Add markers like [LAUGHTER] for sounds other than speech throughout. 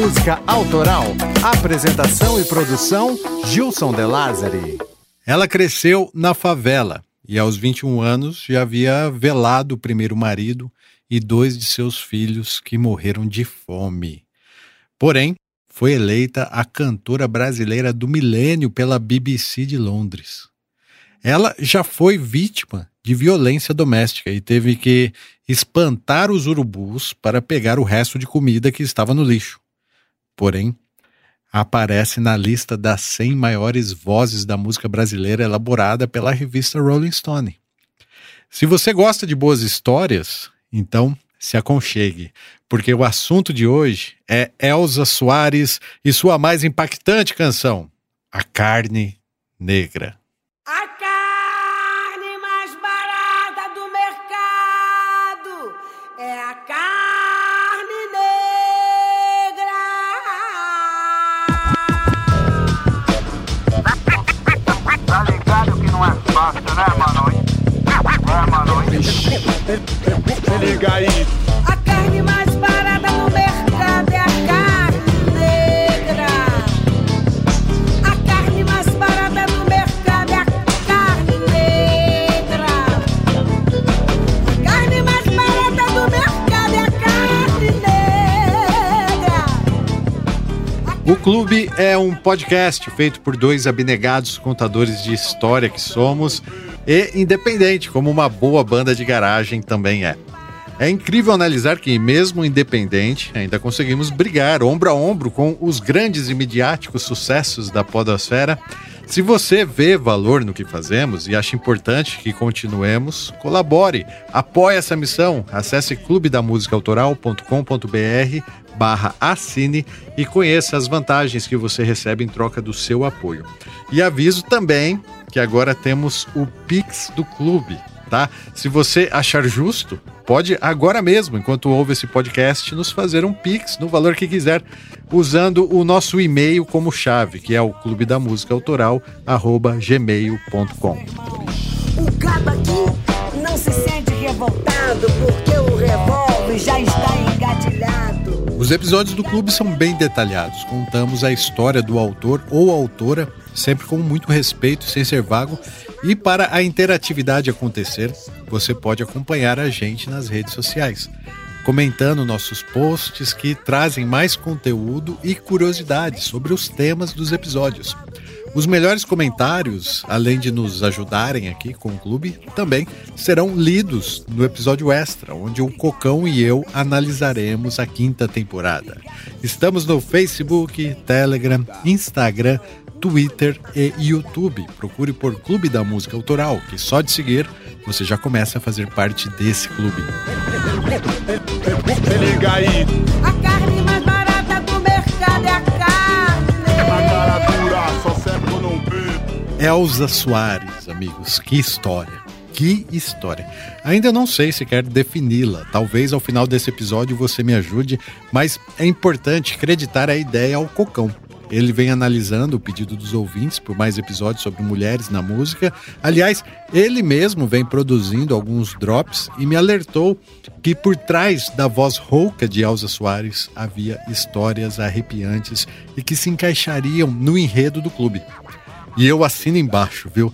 Música Autoral. Apresentação e produção Gilson De Lázari. Ela cresceu na favela e aos 21 anos já havia velado o primeiro marido e dois de seus filhos que morreram de fome. Porém, foi eleita a cantora brasileira do milênio pela BBC de Londres. Ela já foi vítima de violência doméstica e teve que espantar os urubus para pegar o resto de comida que estava no lixo. Porém, aparece na lista das 100 maiores vozes da música brasileira elaborada pela revista Rolling Stone. Se você gosta de boas histórias, então se aconchegue, porque o assunto de hoje é Elza Soares e sua mais impactante canção, A Carne Negra. né, liga aí. A carne mais barata no mercado é a carne negra. A carne mais barata no mercado é a carne negra. A carne mais barata do mercado é a carne negra. O Clube é um podcast feito por dois abnegados contadores de história que somos e independente, como uma boa banda de garagem também é. É incrível analisar que, mesmo independente, ainda conseguimos brigar ombro a ombro com os grandes e midiáticos sucessos da Podosfera. Se você vê valor no que fazemos e acha importante que continuemos, colabore, apoie essa missão. Acesse clubedamusicaautoral.com.br barra assine e conheça as vantagens que você recebe em troca do seu apoio. E aviso também que agora temos o Pix do Clube, tá? Se você achar justo, pode agora mesmo, enquanto ouve esse podcast, nos fazer um Pix no valor que quiser, usando o nosso e-mail como chave, que é o clube da música autoral, arroba gmail.com. O aqui não se sente revoltado porque o revólver já está engatilhado. Os episódios do clube são bem detalhados. Contamos a história do autor ou autora sempre com muito respeito, sem ser vago. E para a interatividade acontecer, você pode acompanhar a gente nas redes sociais, comentando nossos posts que trazem mais conteúdo e curiosidades sobre os temas dos episódios. Os melhores comentários, além de nos ajudarem aqui com o clube, também serão lidos no episódio extra, onde o Cocão e eu analisaremos a quinta temporada. Estamos no Facebook, Telegram, Instagram, Twitter e YouTube. Procure por Clube da Música Autoral, que só de seguir você já começa a fazer parte desse clube. Se liga aí. A carne mais Elza Soares, amigos, que história. Que história. Ainda não sei se quer defini-la. Talvez ao final desse episódio você me ajude, mas é importante acreditar a ideia ao cocão. Ele vem analisando o pedido dos ouvintes por mais episódios sobre mulheres na música. Aliás, ele mesmo vem produzindo alguns drops e me alertou que por trás da voz rouca de Elza Soares havia histórias arrepiantes e que se encaixariam no enredo do clube. E eu assino embaixo, viu?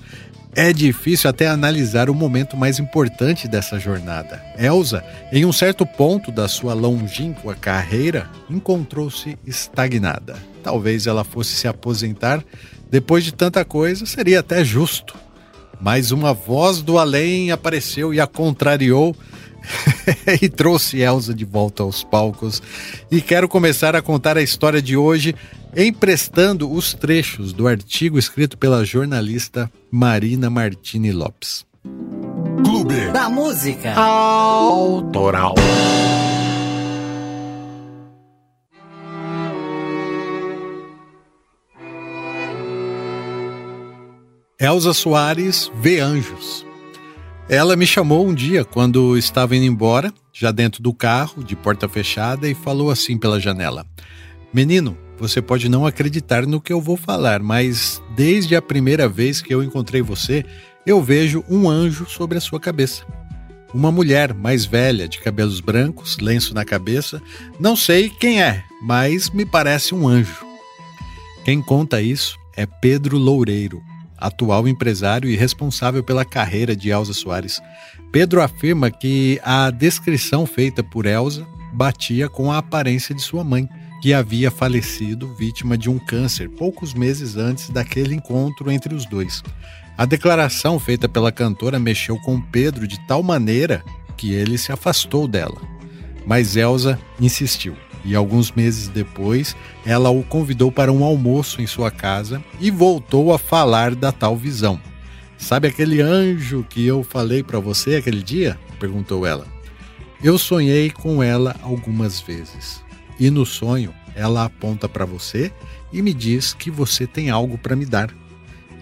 É difícil até analisar o momento mais importante dessa jornada. Elsa, em um certo ponto da sua longínqua carreira, encontrou-se estagnada. Talvez ela fosse se aposentar. Depois de tanta coisa, seria até justo. Mas uma voz do além apareceu e a contrariou [LAUGHS] e trouxe Elsa de volta aos palcos. E quero começar a contar a história de hoje emprestando os trechos do artigo escrito pela jornalista Marina Martini Lopes. Clube da Música Autoral. Elza Soares vê anjos. Ela me chamou um dia quando estava indo embora, já dentro do carro, de porta fechada, e falou assim pela janela: Menino, você pode não acreditar no que eu vou falar, mas desde a primeira vez que eu encontrei você, eu vejo um anjo sobre a sua cabeça. uma mulher mais velha, de cabelos brancos, lenço na cabeça. Não sei quem é, mas me parece um anjo. Quem conta isso é Pedro Loureiro, atual empresário e responsável pela carreira de Elza Soares. Pedro afirma que a descrição feita por Elza batia com a aparência de sua mãe, que havia falecido vítima de um câncer poucos meses antes daquele encontro entre os dois. A declaração feita pela cantora mexeu com Pedro de tal maneira que ele se afastou dela. Mas Elsa insistiu e alguns meses depois ela o convidou para um almoço em sua casa e voltou a falar da tal visão. Sabe aquele anjo que eu falei para você aquele dia? perguntou ela. Eu sonhei com ela algumas vezes. E no sonho, ela aponta para você e me diz que você tem algo para me dar,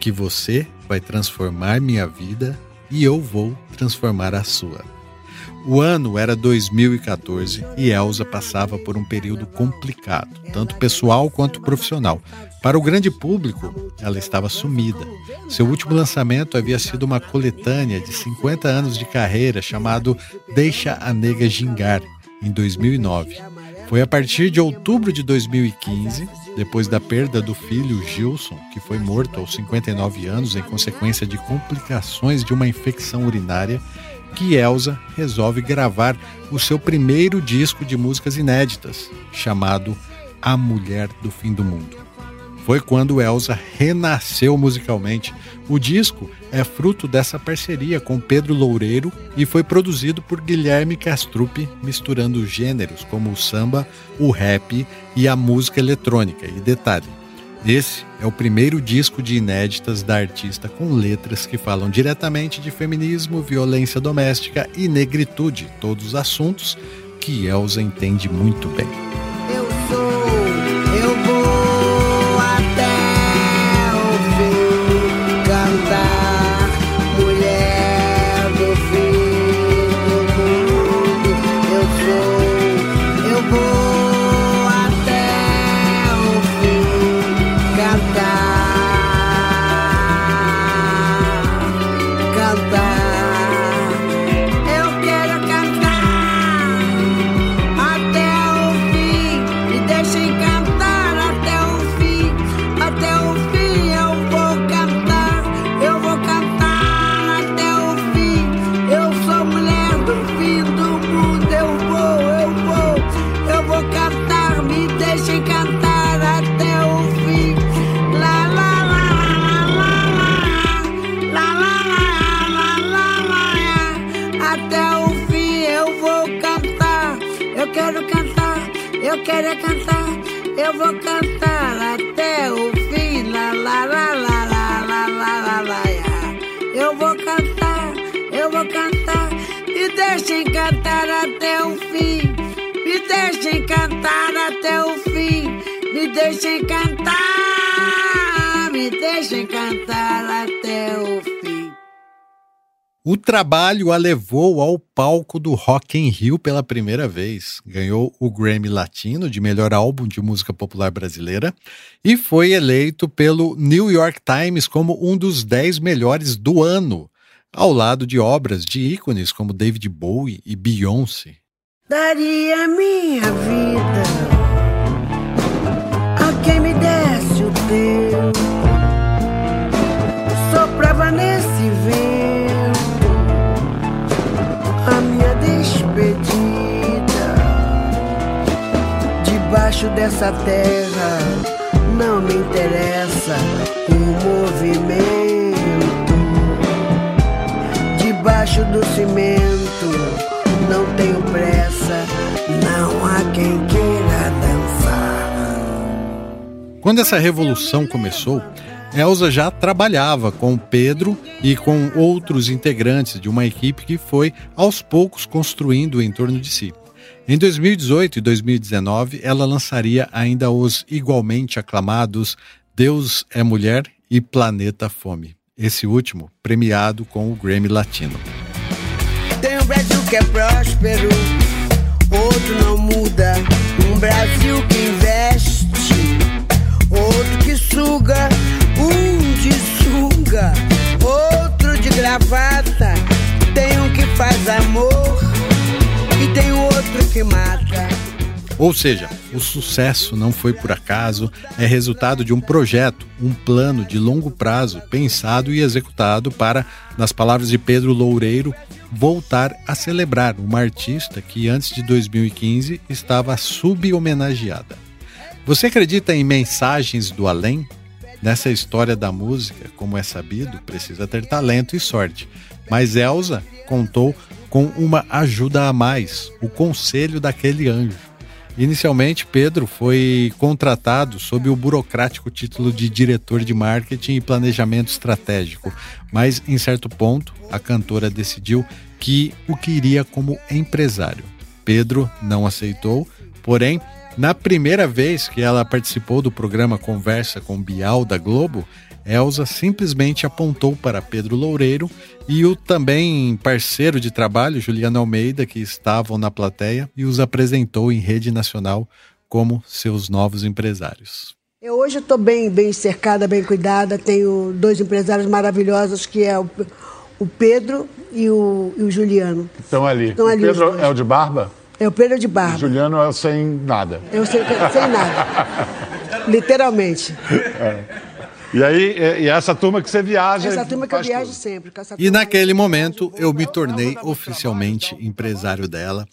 que você vai transformar minha vida e eu vou transformar a sua. O ano era 2014 e Elsa passava por um período complicado, tanto pessoal quanto profissional. Para o grande público, ela estava sumida. Seu último lançamento havia sido uma coletânea de 50 anos de carreira chamado Deixa a Nega Gingar, em 2009. Foi a partir de outubro de 2015, depois da perda do filho Gilson, que foi morto aos 59 anos em consequência de complicações de uma infecção urinária, que Elsa resolve gravar o seu primeiro disco de músicas inéditas, chamado A Mulher do Fim do Mundo. Foi quando Elsa renasceu musicalmente. O disco é fruto dessa parceria com Pedro Loureiro e foi produzido por Guilherme Castrupe, misturando gêneros como o samba, o rap e a música eletrônica. E detalhe, esse é o primeiro disco de inéditas da artista com letras que falam diretamente de feminismo, violência doméstica e negritude, todos assuntos que Elsa entende muito bem. Trabalho a levou ao palco do Rock in Rio pela primeira vez. Ganhou o Grammy Latino de melhor álbum de música popular brasileira e foi eleito pelo New York Times como um dos 10 melhores do ano, ao lado de obras de ícones como David Bowie e Beyoncé. Daria minha vida a quem me desse o teu. Debaixo dessa terra não me interessa o movimento. Debaixo do cimento não tenho pressa, não há quem queira dançar. Quando essa revolução começou, Elsa já trabalhava com Pedro e com outros integrantes de uma equipe que foi aos poucos construindo em torno de si. Em 2018 e 2019, ela lançaria ainda os igualmente aclamados Deus é Mulher e Planeta Fome. Esse último premiado com o Grammy Latino. Tem um Brasil que é próspero, outro não muda. Um Brasil que investe, outro que suga. Um de sunga, outro de gravata. Tem um que faz amor Ou seja, o sucesso não foi por acaso, é resultado de um projeto, um plano de longo prazo pensado e executado para, nas palavras de Pedro Loureiro, voltar a celebrar uma artista que antes de 2015 estava sub-homenageada. Você acredita em mensagens do além? Nessa história da música, como é sabido, precisa ter talento e sorte. Mas Elsa contou com uma ajuda a mais, o conselho daquele anjo. Inicialmente, Pedro foi contratado sob o burocrático título de diretor de marketing e planejamento estratégico, mas em certo ponto a cantora decidiu que o queria como empresário. Pedro não aceitou, porém, na primeira vez que ela participou do programa Conversa com Bial da Globo, Elsa simplesmente apontou para Pedro Loureiro e o também parceiro de trabalho, Juliano Almeida, que estavam na plateia, e os apresentou em rede nacional como seus novos empresários. Eu hoje estou bem, bem cercada, bem cuidada. Tenho dois empresários maravilhosos, que é o, o Pedro e o, e o Juliano. Estão ali. Estão ali o Pedro é o de barba? É o Pedro de Barba. O Juliano é o sem nada. Eu sei, sem nada. [LAUGHS] Literalmente. E aí, e, e essa turma que você viaja. Essa e turma que eu viajo tudo. sempre. com essa E naquele eu momento eu me tornei oficialmente empresário dela.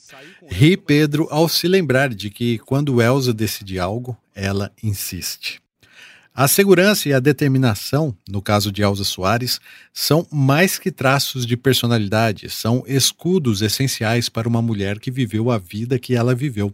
Ri Pedro ao se lembrar de que quando Elsa decide algo, ela insiste. A segurança e a determinação, no caso de Elsa Soares, são mais que traços de personalidade, são escudos essenciais para uma mulher que viveu a vida que ela viveu.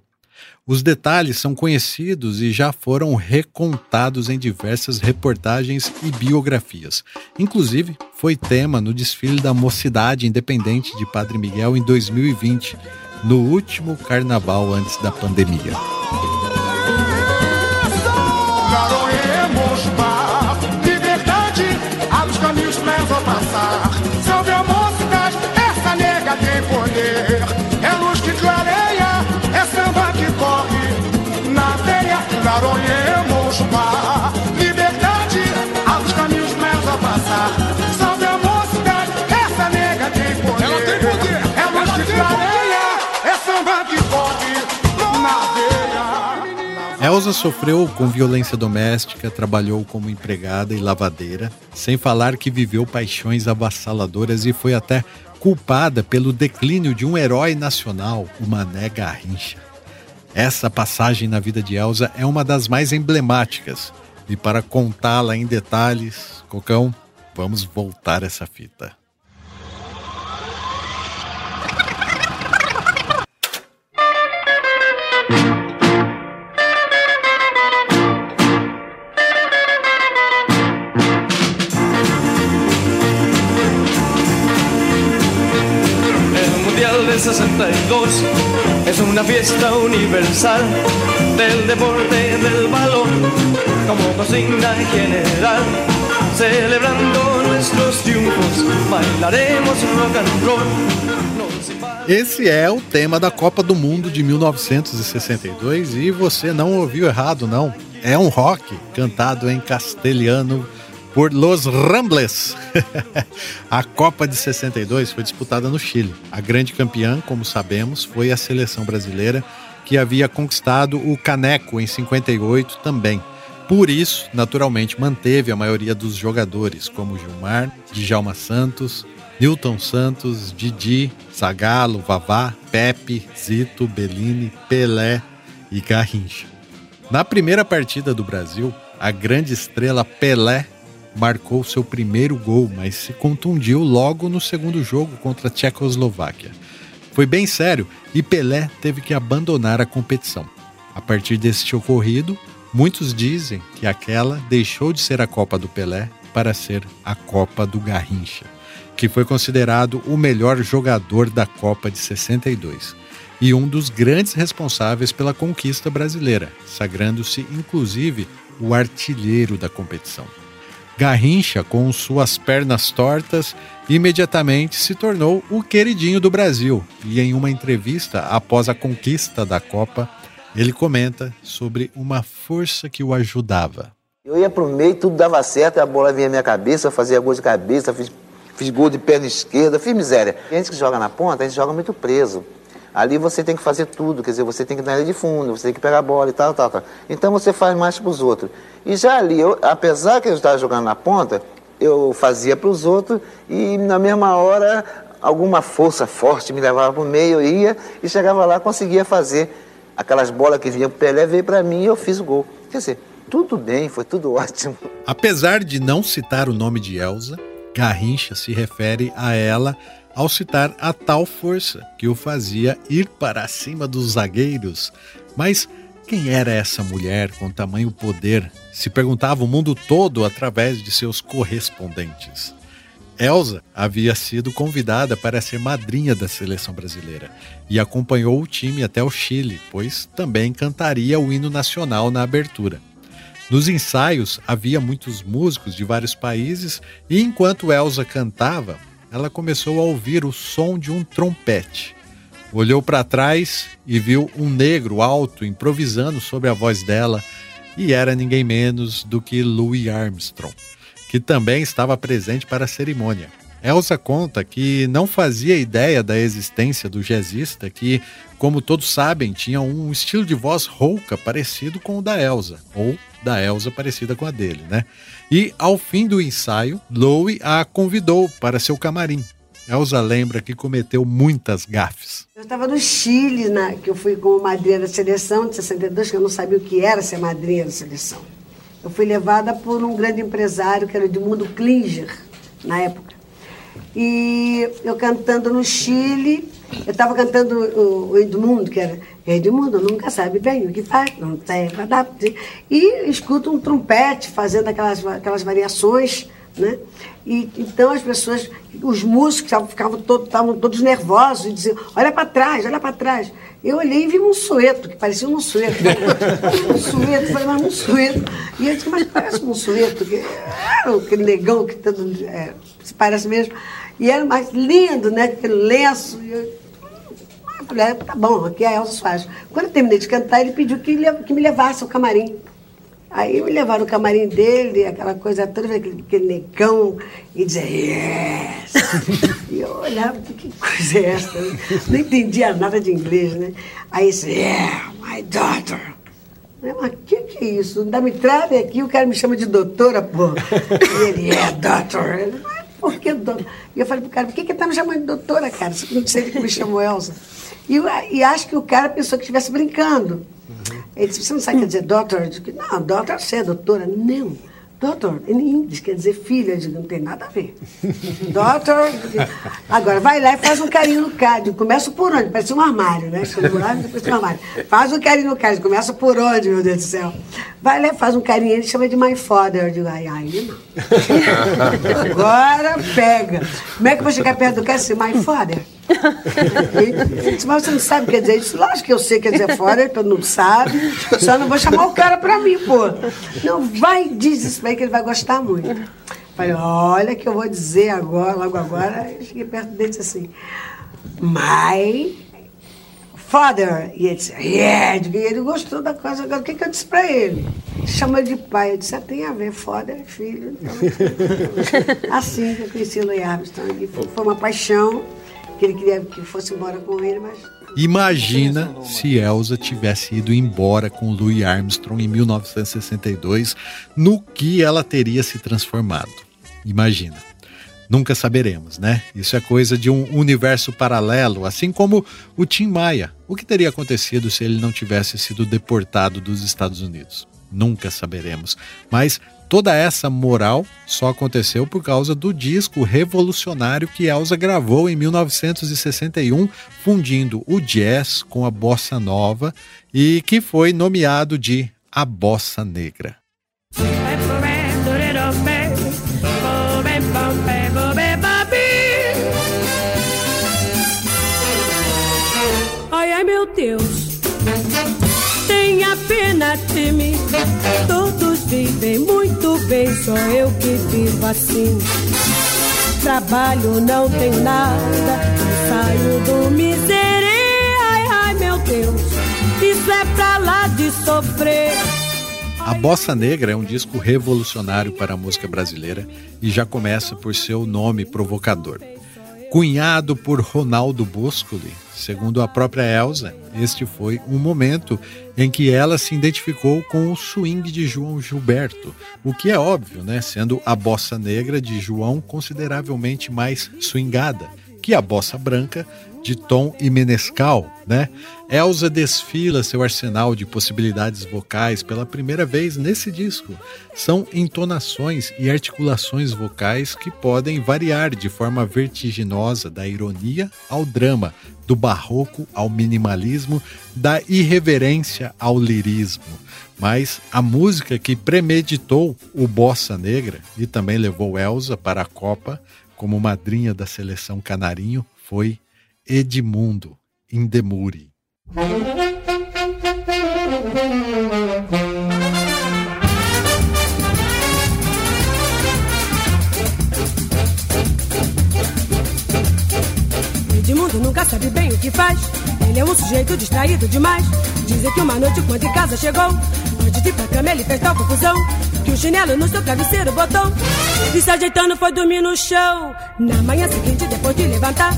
Os detalhes são conhecidos e já foram recontados em diversas reportagens e biografias. Inclusive, foi tema no desfile da Mocidade Independente de Padre Miguel em 2020, no último carnaval antes da pandemia. Elsa sofreu com violência doméstica, trabalhou como empregada e lavadeira, sem falar que viveu paixões avassaladoras e foi até culpada pelo declínio de um herói nacional, o Mané Garrincha. Essa passagem na vida de Elsa é uma das mais emblemáticas. E para contá-la em detalhes, Cocão, vamos voltar essa fita. Fiesta universal del deporte del balón como general. Celebrando nuestros triunfos, bailaremos rock and roll. Esse é o tema da Copa do Mundo de 1962 e você não ouviu errado, não. É um rock cantado em castelhano por Los Rambles. [LAUGHS] a Copa de 62 foi disputada no Chile. A grande campeã, como sabemos, foi a seleção brasileira, que havia conquistado o caneco em 58 também. Por isso, naturalmente, manteve a maioria dos jogadores, como Gilmar, Djalma Santos, Newton Santos, Didi, Zagallo, Vavá, Pepe, Zito, Bellini, Pelé e Garrincha. Na primeira partida do Brasil, a grande estrela Pelé marcou seu primeiro gol, mas se contundiu logo no segundo jogo contra a Tchecoslováquia. Foi bem sério e Pelé teve que abandonar a competição. A partir deste ocorrido, muitos dizem que aquela deixou de ser a Copa do Pelé para ser a Copa do Garrincha, que foi considerado o melhor jogador da Copa de 62 e um dos grandes responsáveis pela conquista brasileira, sagrando-se inclusive o artilheiro da competição. Garrincha, com suas pernas tortas, imediatamente se tornou o queridinho do Brasil. E em uma entrevista após a conquista da Copa, ele comenta sobre uma força que o ajudava. Eu ia pro meio, tudo dava certo, a bola vinha na minha cabeça, fazia gol de cabeça, fiz, fiz gol de perna esquerda, fiz miséria. A gente que joga na ponta, a gente joga muito preso. Ali você tem que fazer tudo, quer dizer, você tem que linha de fundo, você tem que pegar a bola e tal, tal, tal. Então você faz mais para os outros. E já ali, eu, apesar que eu estava jogando na ponta, eu fazia para os outros e na mesma hora alguma força forte me levava para o meio, eu ia e chegava lá, conseguia fazer aquelas bolas que vinham para o Pelé, veio para mim e eu fiz o gol. Quer dizer, tudo bem, foi tudo [LAUGHS] ótimo. Apesar de não citar o nome de Elsa, Garrincha se refere a ela ao citar a tal força que o fazia ir para cima dos zagueiros. Mas quem era essa mulher com tamanho poder? Se perguntava o mundo todo através de seus correspondentes. Elsa havia sido convidada para ser madrinha da seleção brasileira e acompanhou o time até o Chile, pois também cantaria o hino nacional na abertura. Nos ensaios havia muitos músicos de vários países e enquanto Elsa cantava, ela começou a ouvir o som de um trompete. Olhou para trás e viu um negro alto improvisando sobre a voz dela, e era ninguém menos do que Louis Armstrong, que também estava presente para a cerimônia. Elsa conta que não fazia ideia da existência do jazzista, que, como todos sabem, tinha um estilo de voz rouca parecido com o da Elsa, ou da Elsa parecida com a dele, né? E ao fim do ensaio, Louie a convidou para seu camarim. Elsa lembra que cometeu muitas gafes. Eu estava no Chile, na, que eu fui como madrinha da seleção de 62, que eu não sabia o que era ser madrinha da seleção. Eu fui levada por um grande empresário, que era Edmundo Klinger, na época. E eu cantando no Chile, eu estava cantando o, o Edmundo, que era Edmundo nunca sabe bem o que faz, não tem nada. E escuto um trompete fazendo aquelas, aquelas variações, né? E, então as pessoas, os músicos ficavam todos, estavam todos nervosos e diziam, olha para trás, olha para trás. Eu olhei e vi um sueto, que parecia um sueto. [LAUGHS] um sueto, falei, mas um sueto. E eu disse, mas parece um sueto, que aquele negão que todo, é, se parece mesmo. E era mais lindo, né? Aquele lenço. E eu, eu falei, ah, tá bom, aqui é a Elza Soares. Quando eu terminei de cantar, ele pediu que, que me levasse ao camarim. Aí me levaram no camarim dele, aquela coisa toda, aquele, aquele negão, e dizia, yes! [LAUGHS] e eu olhava, que coisa é essa? Não entendia nada de inglês, né? Aí disse, yeah, my daughter. Eu, Mas o que, que é isso? Da me trave aqui, o cara me chama de doutora, pô. E ele, doutor. Ele, "Mas por que doutor? E eu falei pro cara, por que que tá me chamando de doutora, cara? Não sei que me chamou Elsa. E, eu- e acho que o cara pensou que estivesse brincando. Ele disse, você não sabe o que quer dizer doutor? Eu disse, não, doutor você é doutora. Não. Doutor, em inglês quer dizer filha. Eu digo, não tem nada a ver. [LAUGHS] doutor. Agora, vai lá e faz um carinho no digo, Começa por onde? Parece um armário, né? Lá, depois um armário. Faz um carinho no digo, Começa por onde, meu Deus do céu? Vai lá e faz um carinho. Ele chama de my father. Eu digo, ai, ai, não. [LAUGHS] Agora pega. Como é que eu vou chegar perto do cara e dizer, my father? Disse, mas você não sabe o que quer dizer? Eu disse, lógico que eu sei o que quer dizer fora, todo mundo sabe. Só não vou chamar o cara pra mim, pô. Não, vai, diz isso pra que ele vai gostar muito. Falei, olha que eu vou dizer agora, logo agora. Eu cheguei perto dele e disse assim, my father. E ele disse, yeah. E ele gostou da coisa. Agora, o que, que eu disse pra ele? Ele de pai. Eu disse, ah, tem a ver, father, filho. Então, assim que eu conheci o Louis Armstrong. Foi uma paixão, que ele queria que eu fosse embora com ele, mas Imagina se Elsa tivesse ido embora com Louis Armstrong em 1962, no que ela teria se transformado. Imagina. Nunca saberemos, né? Isso é coisa de um universo paralelo, assim como o Tim Maia. O que teria acontecido se ele não tivesse sido deportado dos Estados Unidos? Nunca saberemos. Mas toda essa moral só aconteceu por causa do disco revolucionário que Elsa gravou em 1961, fundindo o jazz com a bossa nova e que foi nomeado de A Bossa Negra. Só eu que vivo assim. Trabalho, não tem nada, saio do miserê. Ai, ai, meu Deus, isso é pra lá de sofrer. A Bossa Negra é um disco revolucionário para a música brasileira e já começa por seu nome provocador. Cunhado por Ronaldo Boscoli, segundo a própria Elsa, este foi um momento em que ela se identificou com o swing de João Gilberto, o que é óbvio, né, sendo a bossa negra de João consideravelmente mais swingada que a bossa branca de Tom e Menescal, né? Elsa desfila seu arsenal de possibilidades vocais pela primeira vez nesse disco. São entonações e articulações vocais que podem variar de forma vertiginosa da ironia ao drama, do barroco ao minimalismo, da irreverência ao lirismo. Mas a música que premeditou o Bossa Negra e também levou Elsa para a Copa como madrinha da seleção canarinho foi Edmundo Indemuri. Edmundo nunca sabe bem o que faz. Ele é um sujeito distraído demais. Dizem que uma noite, quando em casa chegou, antes de ir pra cama, ele fez tal confusão. Que o chinelo no seu travesseiro botou. E se ajeitando foi dormir no chão. Na manhã seguinte, depois de levantar,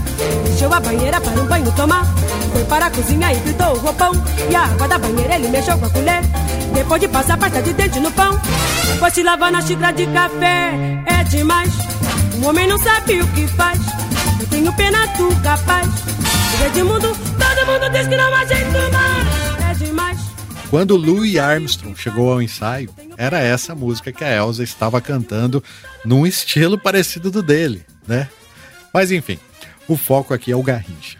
encheu a banheira para um banho tomar. Foi para a cozinha e fritou o roupão. E a água da banheira ele mexeu com a colher. Depois de passar pasta de dente no pão, foi se lavar na xícara de café. É demais. Um homem não sabe o que faz. Tenho pena capaz. Edmundo, todo mundo diz que não mais. É demais. Quando Louis Armstrong chegou ao ensaio, era essa música que a Elsa estava cantando num estilo parecido do dele, né? Mas enfim, o foco aqui é o Garrincha.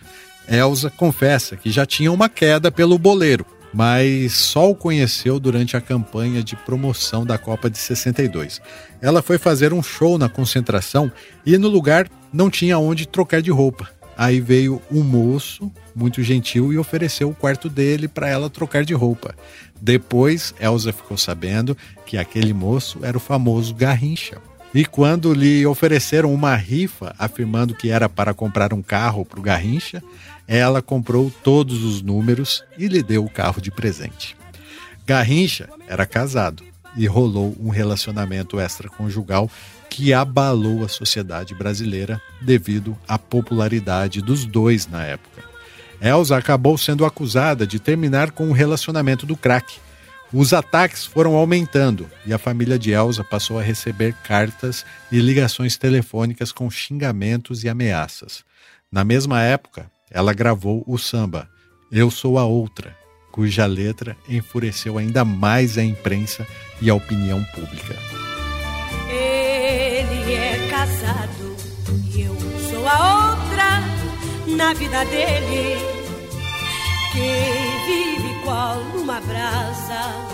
Elsa confessa que já tinha uma queda pelo boleiro, mas só o conheceu durante a campanha de promoção da Copa de 62. Ela foi fazer um show na concentração e no lugar não tinha onde trocar de roupa. Aí veio um moço muito gentil e ofereceu o quarto dele para ela trocar de roupa. Depois, Elsa ficou sabendo que aquele moço era o famoso Garrincha. E quando lhe ofereceram uma rifa afirmando que era para comprar um carro para o Garrincha, ela comprou todos os números e lhe deu o carro de presente. Garrincha era casado e rolou um relacionamento extraconjugal que abalou a sociedade brasileira devido à popularidade dos dois na época. Elsa acabou sendo acusada de terminar com o relacionamento do crack. Os ataques foram aumentando e a família de Elsa passou a receber cartas e ligações telefônicas com xingamentos e ameaças. Na mesma época, ela gravou o samba Eu Sou a Outra, cuja letra enfureceu ainda mais a imprensa e a opinião pública. Ele é casado e eu sou a outra na vida dele. Quem vive qual uma brasa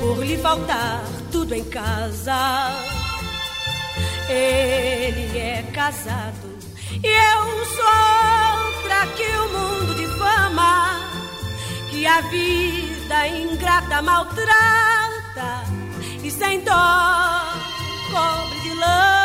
por lhe faltar tudo em casa. Ele é casado e eu sou outra que o mundo difama, que a vida ingrata maltrata e sem dó cobre de lama.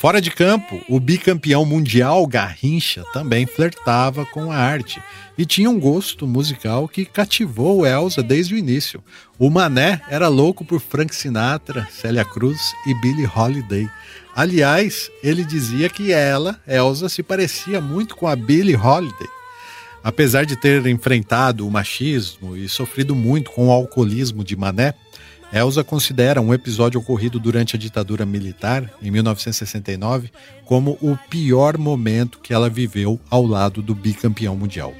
Fora de campo, o bicampeão mundial Garrincha também flertava com a arte e tinha um gosto musical que cativou Elsa desde o início. O Mané era louco por Frank Sinatra, Célia Cruz e Billie Holiday. Aliás, ele dizia que ela, Elsa, se parecia muito com a Billie Holiday. Apesar de ter enfrentado o machismo e sofrido muito com o alcoolismo de Mané, Elsa considera um episódio ocorrido durante a ditadura militar, em 1969, como o pior momento que ela viveu ao lado do bicampeão mundial.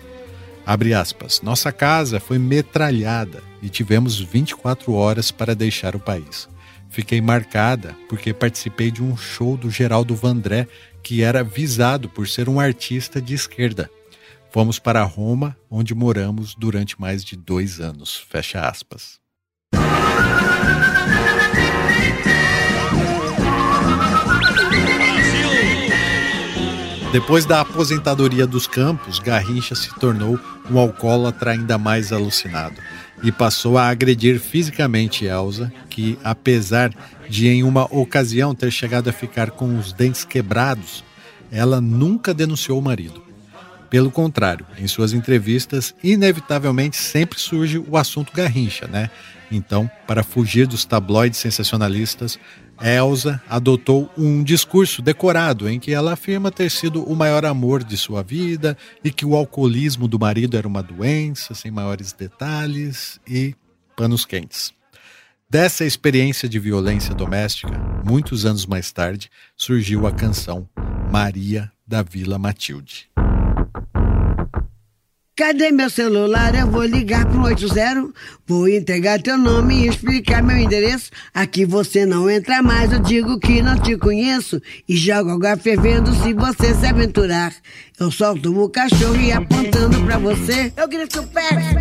Abre aspas, nossa casa foi metralhada e tivemos 24 horas para deixar o país. Fiquei marcada porque participei de um show do Geraldo Vandré, que era visado por ser um artista de esquerda. Fomos para Roma, onde moramos durante mais de dois anos. Fecha aspas. Depois da aposentadoria dos campos, Garrincha se tornou um alcoólatra ainda mais alucinado e passou a agredir fisicamente Elsa, que, apesar de em uma ocasião ter chegado a ficar com os dentes quebrados, ela nunca denunciou o marido. Pelo contrário, em suas entrevistas, inevitavelmente sempre surge o assunto Garrincha, né? Então, para fugir dos tabloides sensacionalistas, Elsa adotou um discurso decorado em que ela afirma ter sido o maior amor de sua vida e que o alcoolismo do marido era uma doença, sem maiores detalhes e panos quentes. Dessa experiência de violência doméstica, muitos anos mais tarde, surgiu a canção Maria da Vila Matilde. Cadê meu celular? Eu vou ligar pro 80. Vou entregar teu nome e explicar meu endereço. Aqui você não entra mais, eu digo que não te conheço. E jogo água fervendo se você se aventurar. Eu solto o cachorro e apontando pra você. Eu grito perto.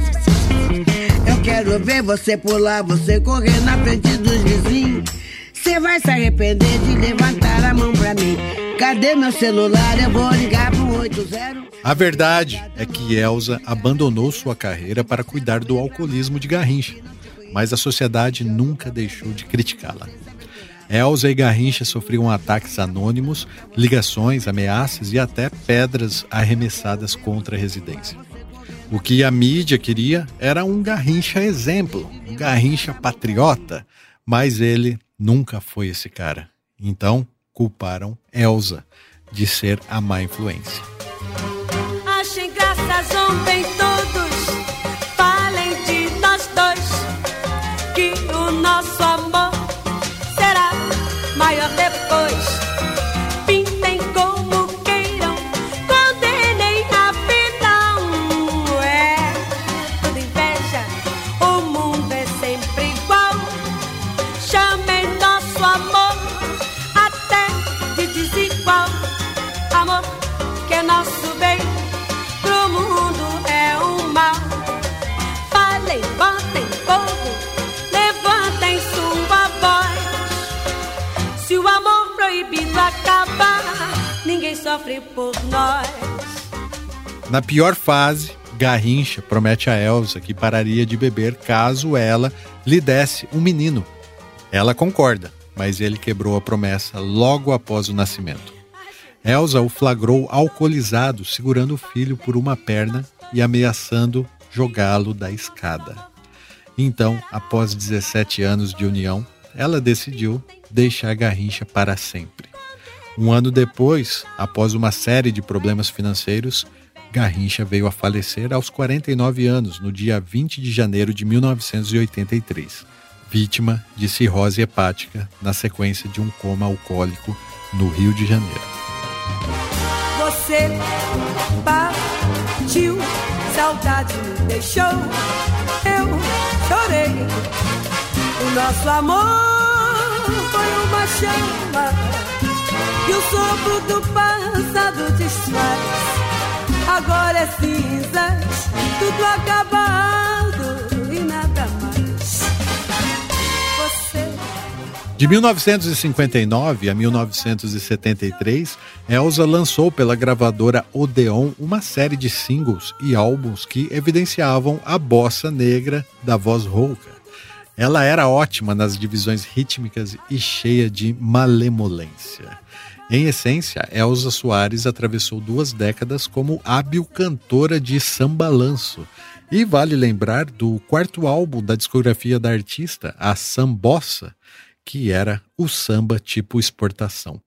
Eu quero ver você pular, você correr na frente dos vizinhos. Você vai se arrepender de levantar a mão pra mim. Cadê meu celular? Eu vou ligar 80. A verdade é que Elsa abandonou sua carreira para cuidar do alcoolismo de Garrincha, mas a sociedade nunca deixou de criticá-la. Elsa e Garrincha sofriam ataques anônimos, ligações, ameaças e até pedras arremessadas contra a residência. O que a mídia queria era um Garrincha exemplo, um Garrincha patriota, mas ele nunca foi esse cara. Então, culparam Elsa de ser a má influência. Graças ontem sofre por nós. Na pior fase, Garrincha promete a Elsa que pararia de beber caso ela lhe desse um menino. Ela concorda, mas ele quebrou a promessa logo após o nascimento. Elsa o flagrou alcoolizado, segurando o filho por uma perna e ameaçando jogá-lo da escada. Então, após 17 anos de união, ela decidiu deixar Garrincha para sempre. Um ano depois, após uma série de problemas financeiros, Garrincha veio a falecer aos 49 anos, no dia 20 de janeiro de 1983, vítima de cirrose hepática na sequência de um coma alcoólico no Rio de Janeiro. Você partiu, saudade me deixou. Eu chorei. O nosso amor foi uma chama que o sopro do passado desfaz. Agora é tudo acabado e nada mais. Você De 1959 a 1973, Elsa lançou pela gravadora Odeon uma série de singles e álbuns que evidenciavam a bossa negra da voz rouca. Ela era ótima nas divisões rítmicas e cheia de malemolência. Em essência, Elza Soares atravessou duas décadas como hábil cantora de sambalanço. E vale lembrar do quarto álbum da discografia da artista, a Sambossa, que era o samba tipo exportação.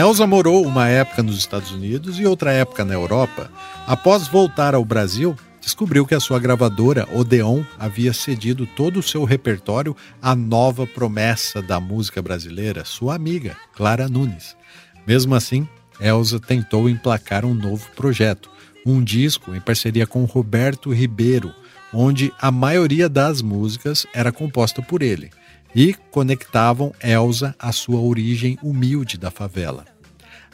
Elsa morou uma época nos Estados Unidos e outra época na Europa. Após voltar ao Brasil, descobriu que a sua gravadora, Odeon, havia cedido todo o seu repertório à nova promessa da música brasileira, sua amiga, Clara Nunes. Mesmo assim, Elsa tentou emplacar um novo projeto, um disco em parceria com Roberto Ribeiro, onde a maioria das músicas era composta por ele e conectavam Elsa à sua origem humilde da favela.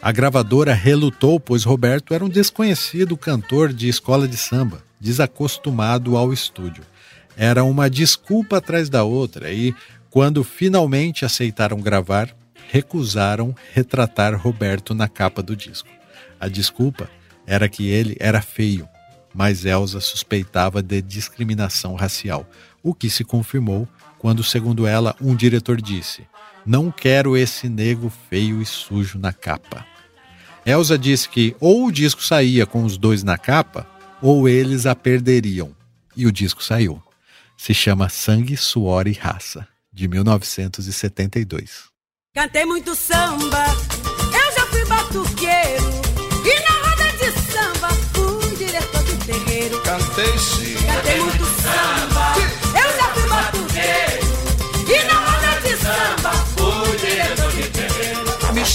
A gravadora relutou, pois Roberto era um desconhecido cantor de escola de samba, desacostumado ao estúdio. Era uma desculpa atrás da outra e, quando finalmente aceitaram gravar, recusaram retratar Roberto na capa do disco. A desculpa era que ele era feio, mas Elsa suspeitava de discriminação racial, o que se confirmou quando, segundo ela, um diretor disse: Não quero esse nego feio e sujo na capa. Elsa disse que ou o disco saía com os dois na capa, ou eles a perderiam. E o disco saiu. Se chama Sangue, Suor e Raça, de 1972. Cantei muito samba, eu já fui batuqueiro. E na roda de samba, fui diretor de terreiro. Cantei sim. Cantei muito samba,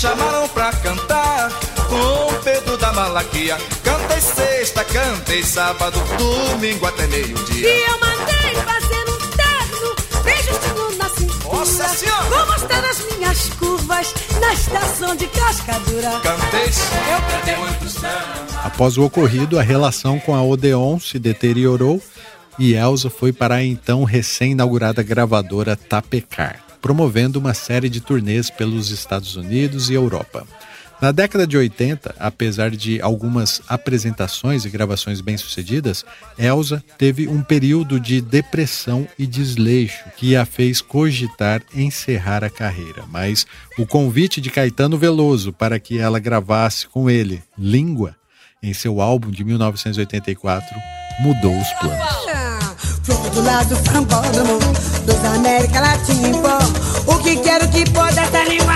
chamaram pra cantar com Pedro da Malaquia. Cantei sexta, cantei sábado, domingo até meio-dia. E eu mandei fazer um terno, bem justinho na cintura. Nossa Senhora! Vou mostrar as minhas curvas na estação de cascadura. Cantei. Eu cantei. Após o ocorrido, a relação com a Odeon se deteriorou e Elsa foi para a então recém-inaugurada gravadora Tapecar, promovendo uma série de turnês pelos Estados Unidos e Europa. Na década de 80, apesar de algumas apresentações e gravações bem-sucedidas, Elsa teve um período de depressão e desleixo que a fez cogitar encerrar a carreira. Mas o convite de Caetano Veloso para que ela gravasse com ele Língua em seu álbum de 1984 mudou os planos. Do lado sambódromo Dos América Latina em pó O que quero que pode essa língua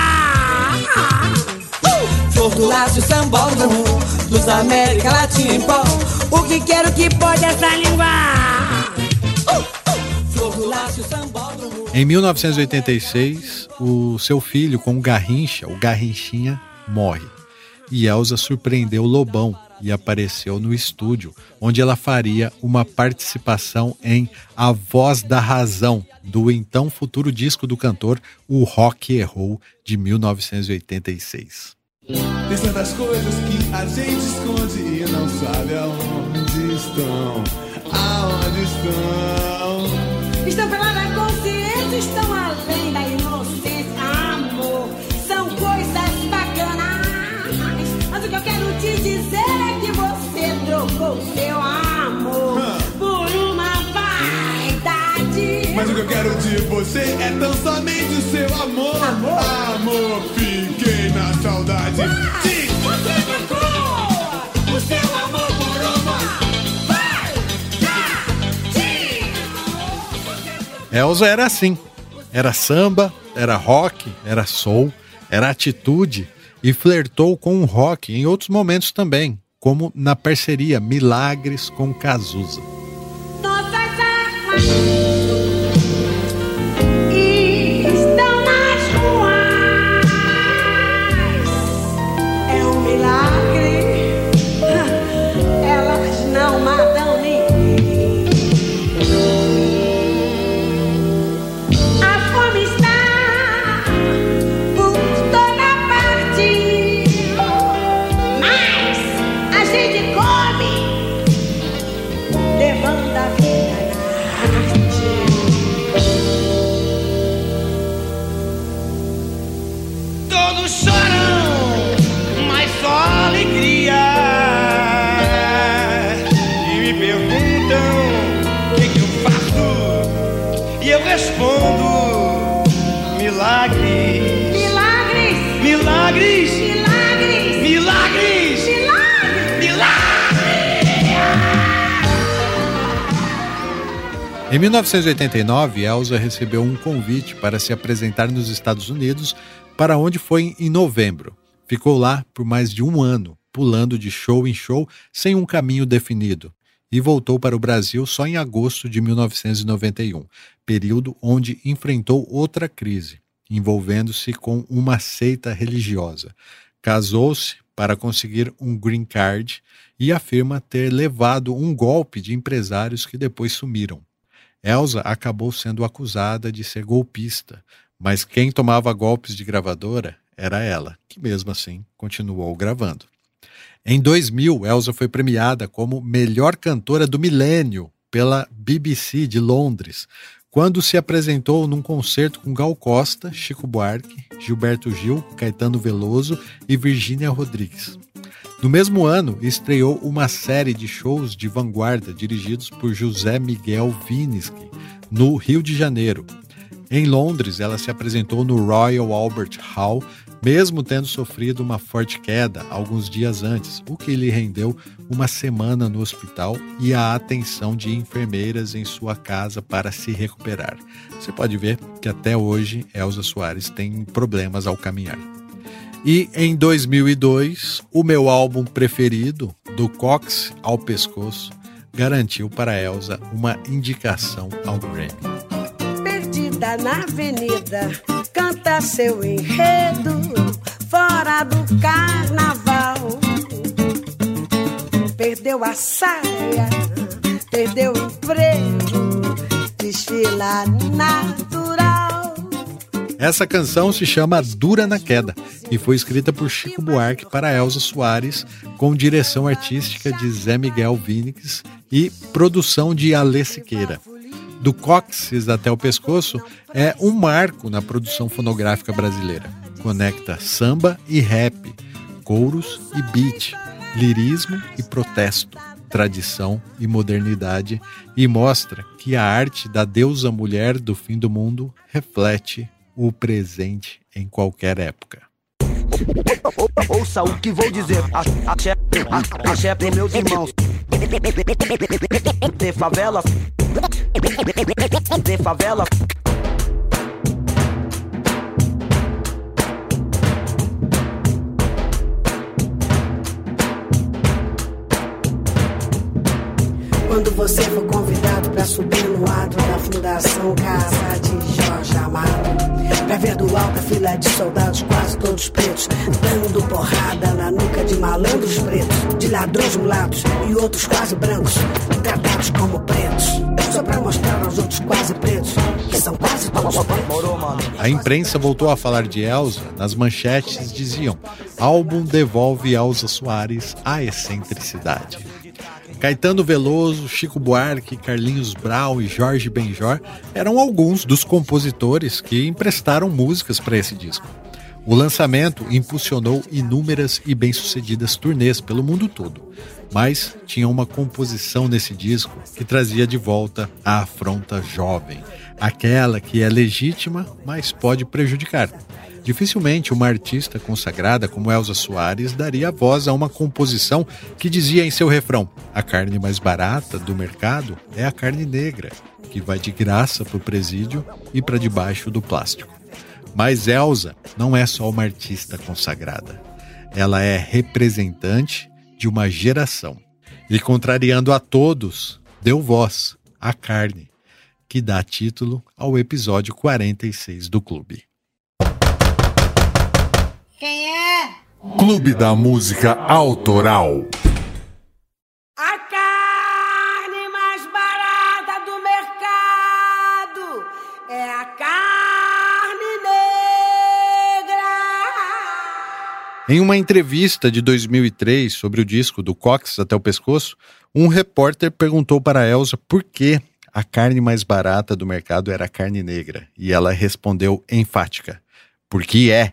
Uh! Do lado sambódromo Dos América Latina em pó O que quero que essa língua Uh! Em 1986, o seu filho com o Garrincha, o Garrinchinha, morre. E Elsa surpreendeu Lobão e apareceu no estúdio, onde ela faria uma participação em A Voz da Razão, do então futuro disco do cantor, O Rock Errou, de 1986. Tem certas coisas que a gente esconde e não sabe aonde estão. Aonde estão? Estão pela da consciência, estão dizer é que você trocou seu amor por uma vaidade. Mas o que eu quero de você é tão somente o seu amor. Amor, fiquei na saudade. de- Você trocou o seu amor por uma vaidade. Elsa era assim. Era samba, era rock, era soul, era atitude e flertou com o rock em outros momentos também, como na parceria Milagres com Cazuza. Em 1989, Elsa recebeu um convite para se apresentar nos Estados Unidos, para onde foi em novembro. Ficou lá por mais de um ano, pulando de show em show sem um caminho definido, e voltou para o Brasil só em agosto de 1991, período onde enfrentou outra crise, envolvendo-se com uma seita religiosa. Casou-se para conseguir um green card e afirma ter levado um golpe de empresários que depois sumiram. Elsa acabou sendo acusada de ser golpista, mas quem tomava golpes de gravadora era ela, que mesmo assim continuou gravando. Em 2000, Elsa foi premiada como melhor cantora do milênio pela BBC de Londres, quando se apresentou num concerto com Gal Costa, Chico Buarque, Gilberto Gil, Caetano Veloso e Virgínia Rodrigues. No mesmo ano, estreou uma série de shows de vanguarda dirigidos por José Miguel Vinisky, no Rio de Janeiro. Em Londres, ela se apresentou no Royal Albert Hall, mesmo tendo sofrido uma forte queda alguns dias antes, o que lhe rendeu uma semana no hospital e a atenção de enfermeiras em sua casa para se recuperar. Você pode ver que até hoje Elza Soares tem problemas ao caminhar. E em 2002, o meu álbum preferido, do Cox ao Pescoço, garantiu para Elsa uma indicação ao Grammy. Perdida na avenida, canta seu enredo, fora do carnaval. Perdeu a saia, perdeu o emprego, desfila natural. Essa canção se chama Dura na Queda e foi escrita por Chico Buarque para Elza Soares, com direção artística de Zé Miguel Vinix e produção de Alê Siqueira. Do cóccix até o pescoço é um marco na produção fonográfica brasileira. Conecta samba e rap, couros e beat, lirismo e protesto, tradição e modernidade e mostra que a arte da deusa mulher do fim do mundo reflete o presente em qualquer época. Ouça o que vou dizer. Axé, axé pros meus irmãos. De favela. De favela. Quando você for convidado para subir no ato da Fundação Casa de Jorge Amado, pra ver do alto a fila de soldados quase todos pretos, dando porrada na nuca de malandros pretos, de ladrões mulatos e outros quase brancos, tratados como pretos, só pra mostrar aos outros quase pretos que são quase todos pretos. A imprensa voltou a falar de Elsa, nas manchetes diziam: álbum devolve Elsa Soares a excentricidade. Caetano Veloso, Chico Buarque, Carlinhos Brau e Jorge Benjor eram alguns dos compositores que emprestaram músicas para esse disco. O lançamento impulsionou inúmeras e bem-sucedidas turnês pelo mundo todo, mas tinha uma composição nesse disco que trazia de volta a afronta jovem, aquela que é legítima, mas pode prejudicar. Dificilmente uma artista consagrada como Elza Soares daria voz a uma composição que dizia em seu refrão: a carne mais barata do mercado é a carne negra, que vai de graça para o presídio e para debaixo do plástico. Mas Elza não é só uma artista consagrada. Ela é representante de uma geração. E contrariando a todos, deu voz à carne, que dá título ao episódio 46 do clube. Quem é? Clube da Música Autoral. A carne mais barata do mercado é a carne negra. Em uma entrevista de 2003 sobre o disco Do Cox até o Pescoço, um repórter perguntou para Elsa por que a carne mais barata do mercado era a carne negra. E ela respondeu enfática: Porque é.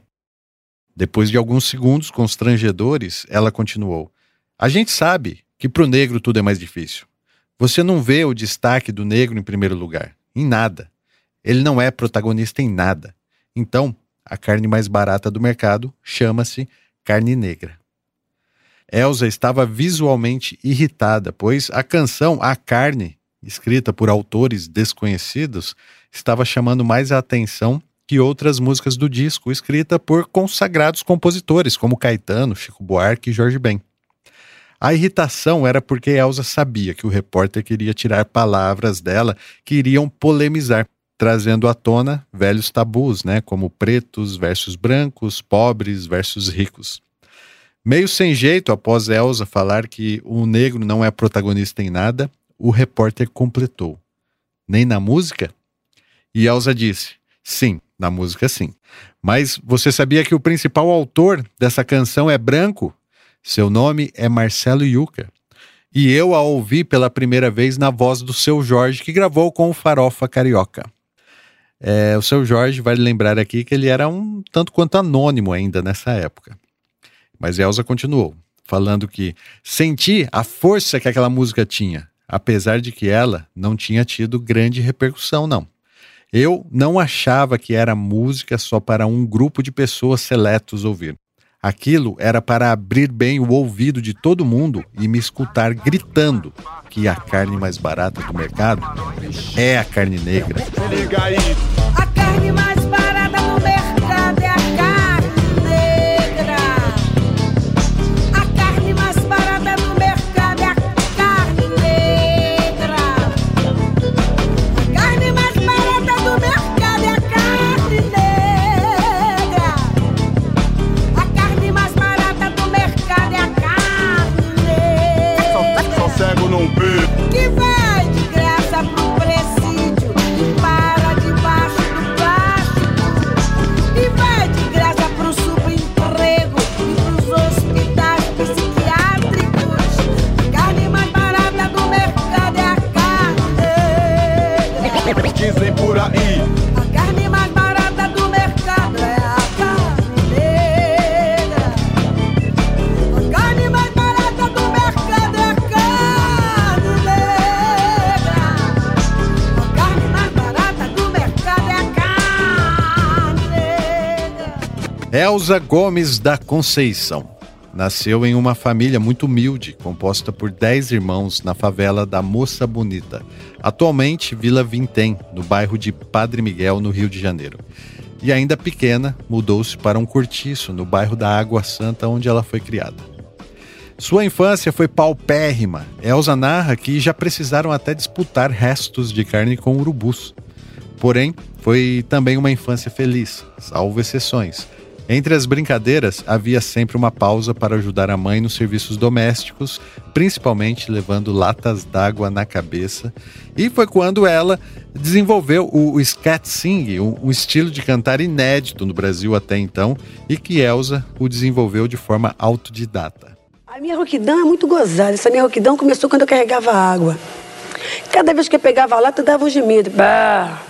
Depois de alguns segundos constrangedores, ela continuou: A gente sabe que para o negro tudo é mais difícil. Você não vê o destaque do negro em primeiro lugar, em nada. Ele não é protagonista em nada. Então, a carne mais barata do mercado chama-se carne negra. Elsa estava visualmente irritada, pois a canção A Carne, escrita por autores desconhecidos, estava chamando mais a atenção outras músicas do disco, escrita por consagrados compositores como Caetano, Chico Buarque e Jorge Ben. A irritação era porque Elsa sabia que o repórter queria tirar palavras dela que iriam polemizar, trazendo à tona velhos tabus, né, como pretos versus brancos, pobres versus ricos. Meio sem jeito, após Elsa falar que o negro não é protagonista em nada, o repórter completou: Nem na música? E Elsa disse: Sim, na música sim. Mas você sabia que o principal autor dessa canção é branco? Seu nome é Marcelo Yuca. E eu a ouvi pela primeira vez na voz do seu Jorge, que gravou com o Farofa Carioca. É, o seu Jorge vai lembrar aqui que ele era um tanto quanto anônimo ainda nessa época. Mas Elza continuou, falando que senti a força que aquela música tinha, apesar de que ela não tinha tido grande repercussão, não. Eu não achava que era música só para um grupo de pessoas seletos ouvir. Aquilo era para abrir bem o ouvido de todo mundo e me escutar gritando que a carne mais barata do mercado é a carne negra. Liga aí. A carne mais Elza Gomes da Conceição. Nasceu em uma família muito humilde, composta por 10 irmãos na favela da Moça Bonita, atualmente Vila Vintém, no bairro de Padre Miguel, no Rio de Janeiro. E ainda pequena, mudou-se para um cortiço no bairro da Água Santa, onde ela foi criada. Sua infância foi paupérrima. Elza narra que já precisaram até disputar restos de carne com urubus. Porém, foi também uma infância feliz, salvo exceções. Entre as brincadeiras, havia sempre uma pausa para ajudar a mãe nos serviços domésticos, principalmente levando latas d'água na cabeça. E foi quando ela desenvolveu o, scat sing, um, um estilo de cantar inédito no Brasil até então, e que Elsa o desenvolveu de forma autodidata. A minha rouquidão é muito gozada. Essa minha rouquidão começou quando eu carregava água. Cada vez que eu pegava a lata, eu dava um gemido. Bah.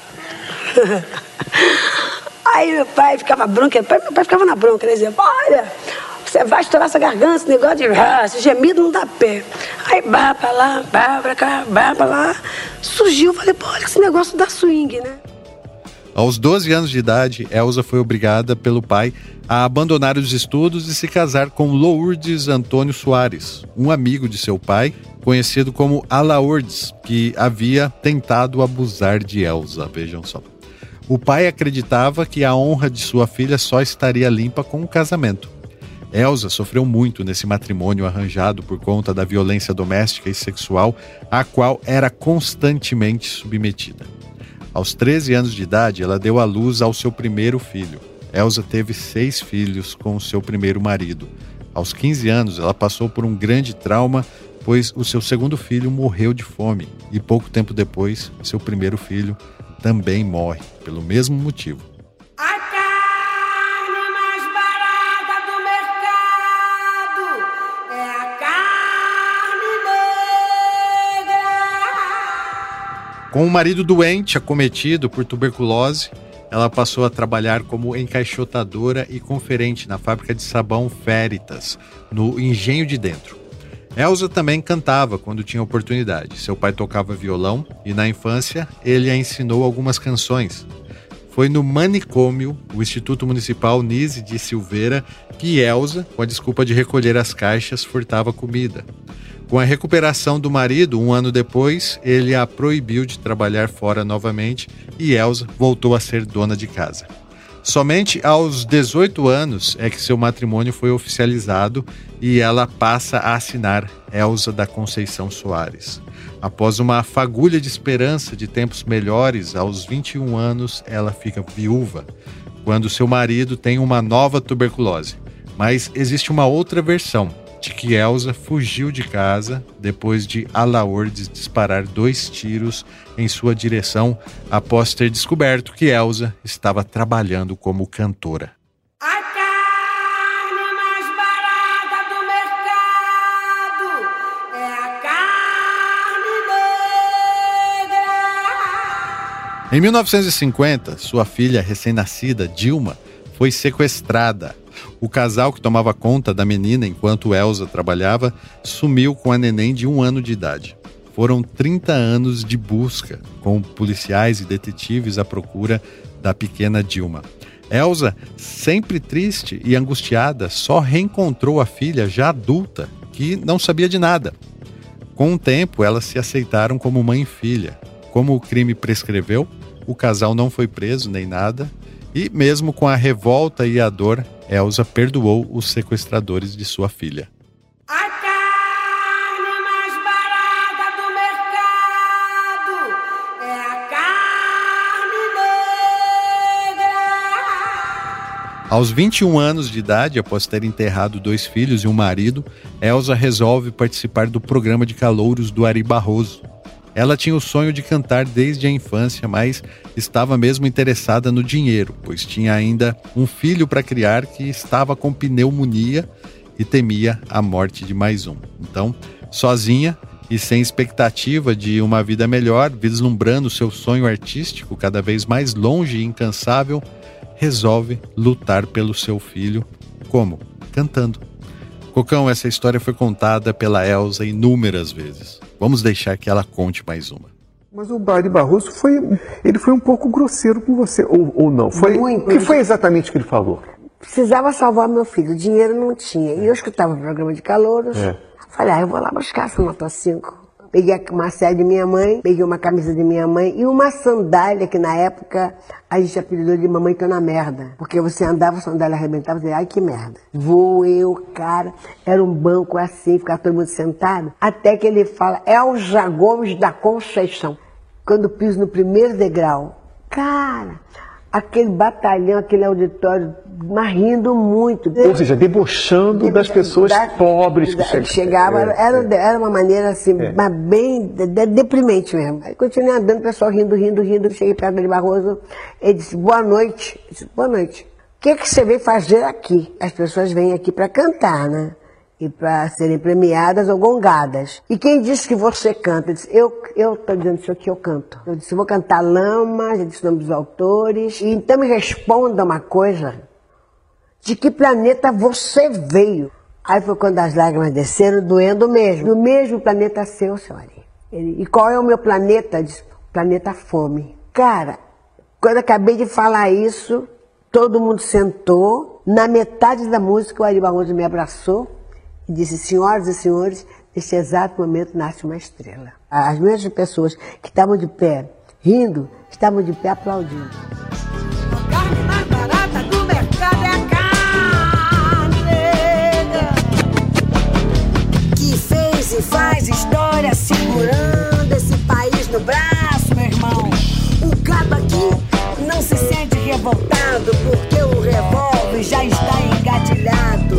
[LAUGHS] Aí meu pai ficava bronca, meu pai, meu pai ficava na bronca, ele dizia, olha, você vai estourar essa garganta, esse negócio de ah, esse gemido não dá pé. Aí bah pra lá, bah pra cá, bah pra lá. Surgiu, falei, pô, olha esse negócio da swing, né? Aos 12 anos de idade, Elsa foi obrigada pelo pai a abandonar os estudos e se casar com Lourdes Antônio Soares, um amigo de seu pai, conhecido como Alaurdes, que havia tentado abusar de Elsa, vejam só. O pai acreditava que a honra de sua filha só estaria limpa com o casamento. Elsa sofreu muito nesse matrimônio arranjado por conta da violência doméstica e sexual a qual era constantemente submetida. Aos 13 anos de idade, ela deu à luz ao seu primeiro filho. Elsa teve seis filhos com o seu primeiro marido. Aos 15 anos, ela passou por um grande trauma, pois o seu segundo filho morreu de fome e pouco tempo depois, seu primeiro filho também morre pelo mesmo motivo. A carne mais barata do mercado é a carne negra. Com o marido doente, acometido por tuberculose, ela passou a trabalhar como encaixotadora e conferente na fábrica de sabão Féritas, no Engenho de Dentro. Elsa também cantava quando tinha oportunidade. Seu pai tocava violão e, na infância, ele a ensinou algumas canções. Foi no manicômio, o Instituto Municipal Nise de Silveira, que Elsa, com a desculpa de recolher as caixas, furtava comida. Com a recuperação do marido, um ano depois, ele a proibiu de trabalhar fora novamente e Elsa voltou a ser dona de casa. Somente aos 18 anos é que seu matrimônio foi oficializado e ela passa a assinar Elsa da Conceição Soares. Após uma fagulha de esperança de tempos melhores, aos 21 anos ela fica viúva, quando seu marido tem uma nova tuberculose. Mas existe uma outra versão de que Elsa fugiu de casa depois de Alaordes disparar dois tiros em sua direção após ter descoberto que Elsa estava trabalhando como cantora. Em 1950, sua filha recém-nascida, Dilma, foi sequestrada o casal que tomava conta da menina enquanto Elsa trabalhava sumiu com a neném de um ano de idade. Foram 30 anos de busca, com policiais e detetives à procura da pequena Dilma. Elsa, sempre triste e angustiada, só reencontrou a filha já adulta, que não sabia de nada. Com o tempo, elas se aceitaram como mãe e filha. Como o crime prescreveu, o casal não foi preso nem nada, e mesmo com a revolta e a dor, Elsa perdoou os sequestradores de sua filha. É a carne negra. Aos 21 anos de idade, após ter enterrado dois filhos e um marido, Elsa resolve participar do programa de calouros do Ari Barroso. Ela tinha o sonho de cantar desde a infância, mas estava mesmo interessada no dinheiro, pois tinha ainda um filho para criar que estava com pneumonia e temia a morte de mais um. Então, sozinha e sem expectativa de uma vida melhor, vislumbrando seu sonho artístico cada vez mais longe e incansável, resolve lutar pelo seu filho. Como? Cantando. Cocão, essa história foi contada pela Elsa inúmeras vezes. Vamos deixar que ela conte mais uma. Mas o Bari Barroso foi, ele foi um pouco grosseiro com você, ou, ou não? Foi, Muito. O que foi exatamente que ele falou? Precisava salvar meu filho, dinheiro não tinha. E eu escutava o programa de calouros. É. Falei, ah, eu vou lá buscar essa nota 5. Peguei uma série de minha mãe, peguei uma camisa de minha mãe e uma sandália que na época a gente apelidou de mamãe tô na merda. Porque você andava, a sandália arrebentava, você dizia, ai que merda. Vou eu, cara, era um banco assim, ficava todo mundo sentado. Até que ele fala, Elja Gomes da Conceição. Quando piso no primeiro degrau, cara, aquele batalhão, aquele auditório, mas rindo muito. Ou seja, debochando das pessoas Da- pobres que da- chegam. chegava, É, era, era uma maneira assim, É. mas bem de- de- deprimente mesmo. Aí continuei andando, o pessoal rindo, rindo, rindo. Cheguei perto de Barroso, ele disse, boa noite. Eu disse, boa noite. O que, que você veio fazer aqui? As pessoas vêm aqui para cantar, né? E para serem premiadas ou gongadas. E quem disse que você canta? Eu disse, eu, eu tô dizendo isso aqui, eu canto. Eu disse, vou cantar Lama, já disse o nome dos autores. E então me responda uma coisa. De que planeta você veio? Aí foi quando as lágrimas desceram, doendo mesmo. Do mesmo planeta seu, senhora. Ele, e qual é o meu planeta? Disse, planeta fome. Cara, quando acabei de falar isso, todo mundo sentou. Na metade da música, o Ari Barroso me abraçou e disse, senhoras e senhores, neste exato momento nasce uma estrela. As mesmas pessoas que estavam de pé rindo, estavam de pé aplaudindo. Que fez e faz história segurando esse país no braço, meu irmão. O cabo aqui não se sente revoltado porque o revólver já está engatilhado.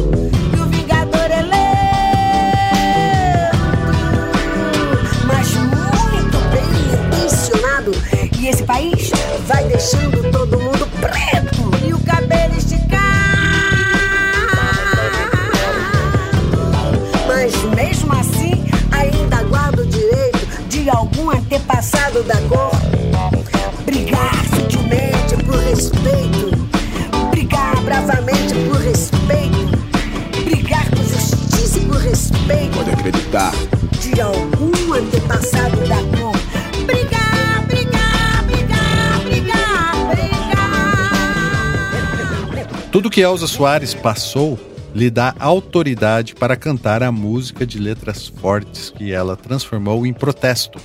Que Elza Soares passou lhe dá autoridade para cantar a música de letras fortes que ela transformou em protesto,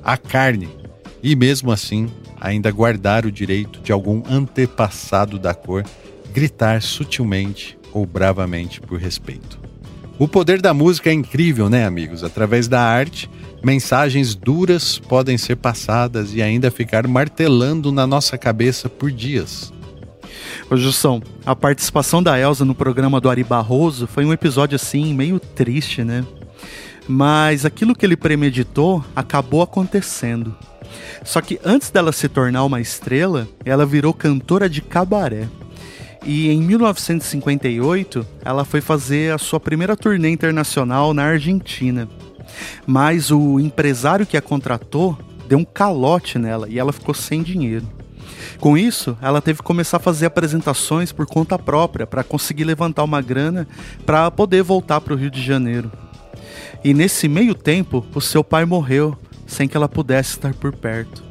a carne, e mesmo assim ainda guardar o direito de algum antepassado da cor gritar sutilmente ou bravamente por respeito. O poder da música é incrível, né, amigos? Através da arte, mensagens duras podem ser passadas e ainda ficar martelando na nossa cabeça por dias. Ô Jussão, a participação da Elsa no programa do Ari Barroso foi um episódio assim, meio triste, né? Mas aquilo que ele premeditou acabou acontecendo. Só que antes dela se tornar uma estrela, ela virou cantora de cabaré. E em 1958, ela foi fazer a sua primeira turnê internacional na Argentina. Mas o empresário que a contratou deu um calote nela e ela ficou sem dinheiro. Com isso, ela teve que começar a fazer apresentações por conta própria para conseguir levantar uma grana para poder voltar para o Rio de Janeiro. E nesse meio tempo, o seu pai morreu sem que ela pudesse estar por perto.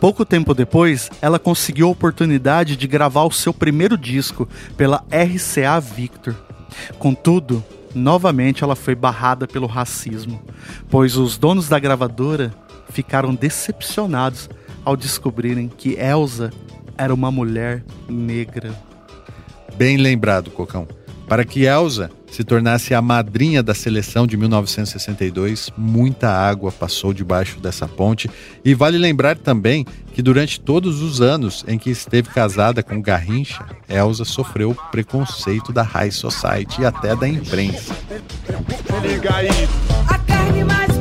Pouco tempo depois, ela conseguiu a oportunidade de gravar o seu primeiro disco pela RCA Victor. Contudo, novamente ela foi barrada pelo racismo, pois os donos da gravadora ficaram decepcionados ao descobrirem que Elsa era uma mulher negra. Bem lembrado, Cocão. Para que Elsa se tornasse a madrinha da seleção de 1962, muita água passou debaixo dessa ponte. E vale lembrar também que durante todos os anos em que esteve casada com Garrincha, Elsa sofreu preconceito da High Society e até da imprensa. Liga aí. A carne mais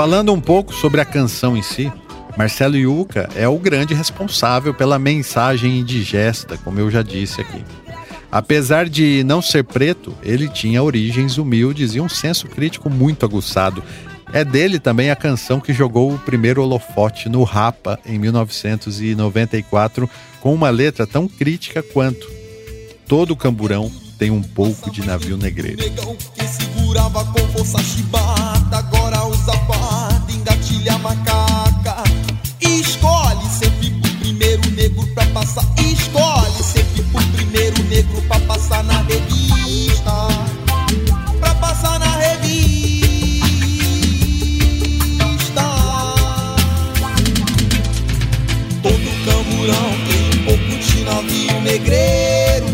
Falando um pouco sobre a canção em si, Marcelo Yuca é o grande responsável pela mensagem indigesta, como eu já disse aqui. Apesar de não ser preto, ele tinha origens humildes e um senso crítico muito aguçado. É dele também a canção que jogou o primeiro holofote no Rapa em 1994, com uma letra tão crítica quanto Todo camburão tem um pouco de navio negreiro. que segurava com força farda, engatilha a macaca. Escolhe sempre pro primeiro negro pra passar. Escolhe sempre pro primeiro negro pra passar na revista. Pra passar na revista. Todo camburão tem um pouco de navio negreiro.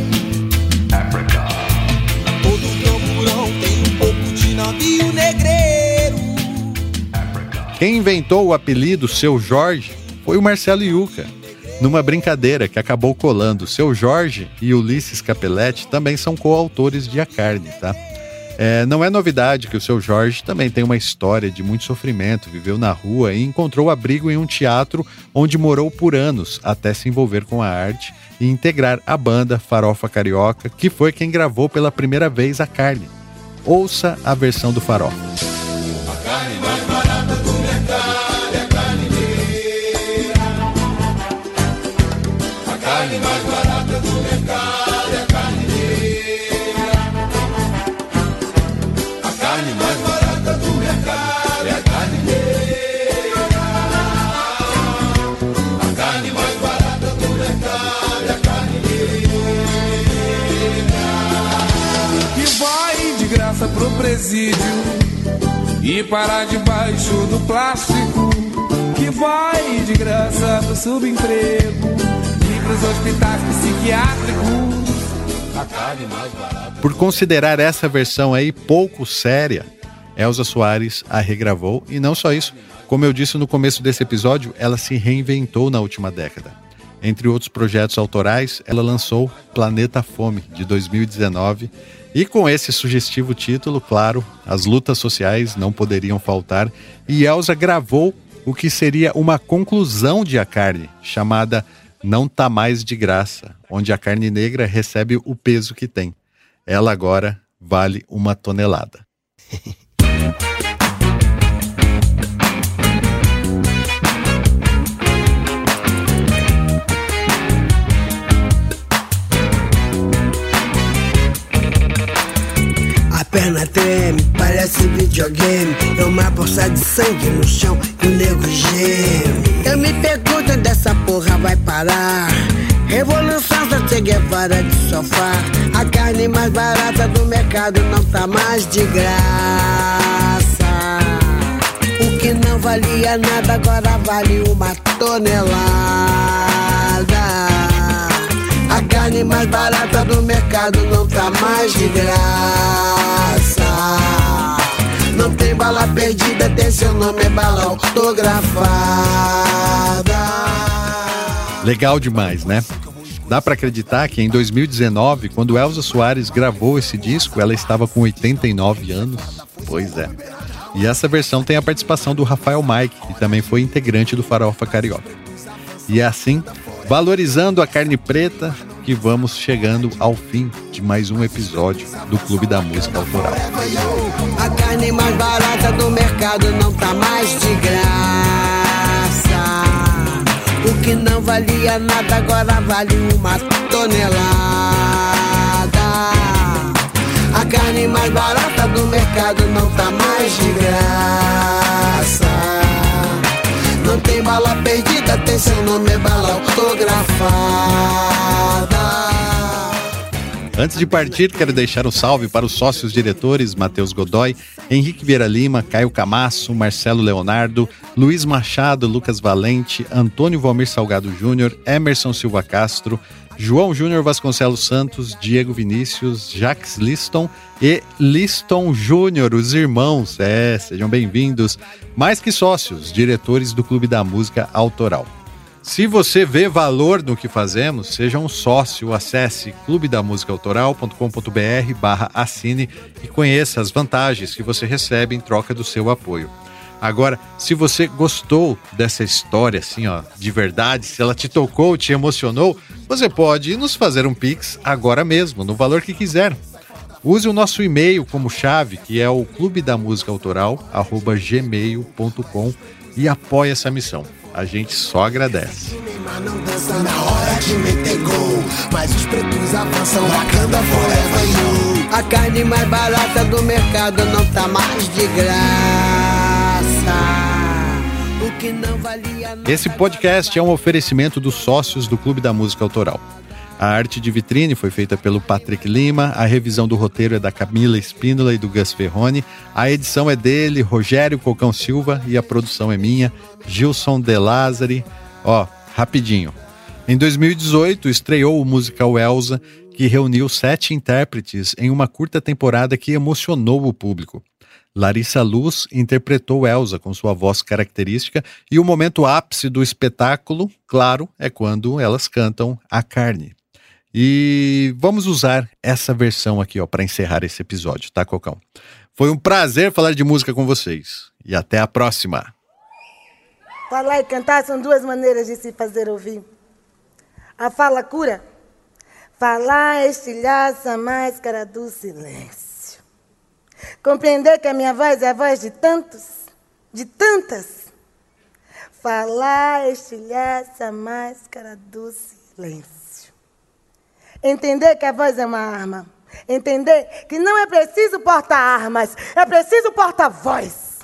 Todo camburão tem um pouco de navio negreiro. Quem inventou o apelido Seu Jorge foi o Marcelo Yuca. Numa brincadeira que acabou colando, Seu Jorge e Ulisses Capelletti também são coautores de A Carne, tá? É, não é novidade que o Seu Jorge também tem uma história de muito sofrimento, viveu na rua e encontrou abrigo em um teatro onde morou por anos até se envolver com a arte e integrar a banda Farofa Carioca, que foi quem gravou pela primeira vez A Carne. Ouça a versão do Farofa. A carne mais barata presídio e parar debaixo do plástico. Que vai de graça pro subemprego e pros hospitais psiquiátricos. A carne mais barata. Por considerar essa versão aí pouco séria, Elza Soares a regravou e não só isso, como eu disse no começo desse episódio, ela se reinventou na última década. Entre outros projetos autorais, ela lançou Planeta Fome, de 2019, e com esse sugestivo título, claro, as lutas sociais não poderiam faltar, e Elza gravou o que seria uma conclusão de A Carne, chamada Não Tá Mais de Graça, onde a carne negra recebe o peso que tem. Ela agora vale uma tonelada. [LAUGHS] perna treme, parece videogame. É uma poça de sangue no chão e o nego geme. Eu me pergunto onde essa porra vai parar. Revolução da Che Guevara de sofá. A carne mais barata do mercado não tá mais de graça. O que não valia nada agora vale uma tonelada. A carne mais barata do mercado não tá mais de graça. Não tem bala perdida, tem seu nome, é bala autografada. Legal demais, né? Dá pra acreditar que em 2019, quando Elza Soares gravou esse disco, ela estava com 89 anos? Pois é. E essa versão tem a participação do Rafael Mike, que também foi integrante do Farofa Carioca. E é assim, valorizando a carne preta, que vamos chegando ao fim de mais um episódio do Clube da Música Autoral. A carne mais barata do mercado não tá mais de graça. O que não valia nada agora vale uma tonelada. A carne mais barata do mercado não tá mais de graça. Não tem bala perdida, tem seu nome, é bala autografada. Antes de partir, quero deixar um salve para os sócios diretores Matheus Godoy, Henrique Vieira Lima, Caio Camasso, Marcelo Leonardo, Luiz Machado, Lucas Valente, Antônio Valmir Salgado Júnior, Emerson Silva Castro, João Júnior Vasconcelos Santos, Diego Vinícius, Jacques Liston e Liston Júnior, os irmãos. É, sejam bem-vindos. Mais que sócios, diretores do Clube da Música Autoral. Se você vê valor no que fazemos, seja um sócio, acesse clubedamusicaautoral.com.br barra assine e conheça as vantagens que você recebe em troca do seu apoio. Agora, se você gostou dessa história, assim, ó, de verdade, se ela te tocou, te emocionou, você pode nos fazer um Pix agora mesmo, no valor que quiser. Use o nosso e-mail como chave, que é o clube da música autoral, arroba gmail.com e apoie essa missão. A gente só agradece. A carne mais barata do mercado não tá mais de graça. Esse podcast é um oferecimento dos sócios do Clube da Música Autoral. A arte de vitrine foi feita pelo Patrick Lima, a revisão do roteiro é da Camila Espínola e do Gus Ferrone, a edição é dele, Rogério Cocão Silva, e a produção é minha, Gilson De Lázari. Ó, rapidinho. Em 2018, estreou o musical Elsa, que reuniu sete intérpretes em uma curta temporada que emocionou o público. Larissa Luz interpretou Elsa com sua voz característica e o momento ápice do espetáculo, claro, é quando elas cantam A Carne. E vamos usar essa versão aqui, ó, para encerrar esse episódio, tá, Cocão? Foi um prazer falar de música com vocês. E até a próxima. Falar e cantar são duas maneiras de se fazer ouvir. A fala cura. Falar estilhaça a máscara do silêncio. Compreender que a minha voz é a voz de tantos, de tantas. Falar estilhaça a máscara do silêncio. Entender que a voz é uma arma. Entender que não é preciso porta-armas, é preciso porta-voz.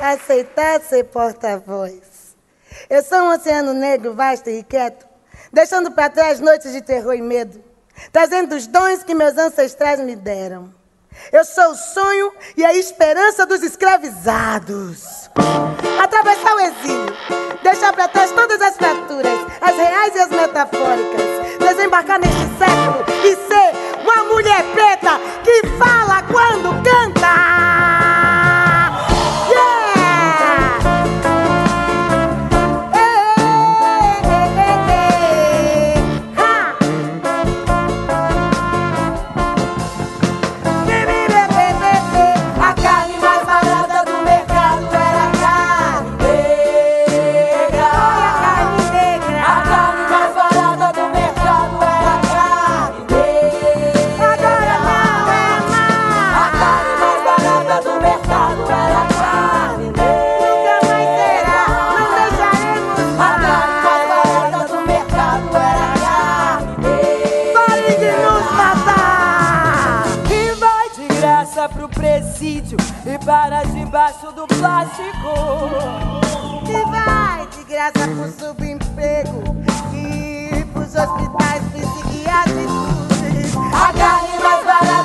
Aceitar ser porta-voz. Eu sou um oceano negro, vasto e quieto, deixando para trás noites de terror e medo, trazendo os dons que meus ancestrais me deram. Eu sou o sonho e a esperança dos escravizados. Atravessar o exílio, deixar para trás todas as fraturas, as reais e as metafóricas, desembarcar neste século e ser uma mulher preta que fala quando canta. E vai de graça pro subemprego e pros hospitais psiquiátricos. A carne mais barata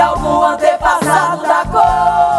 algum antepassado da cor.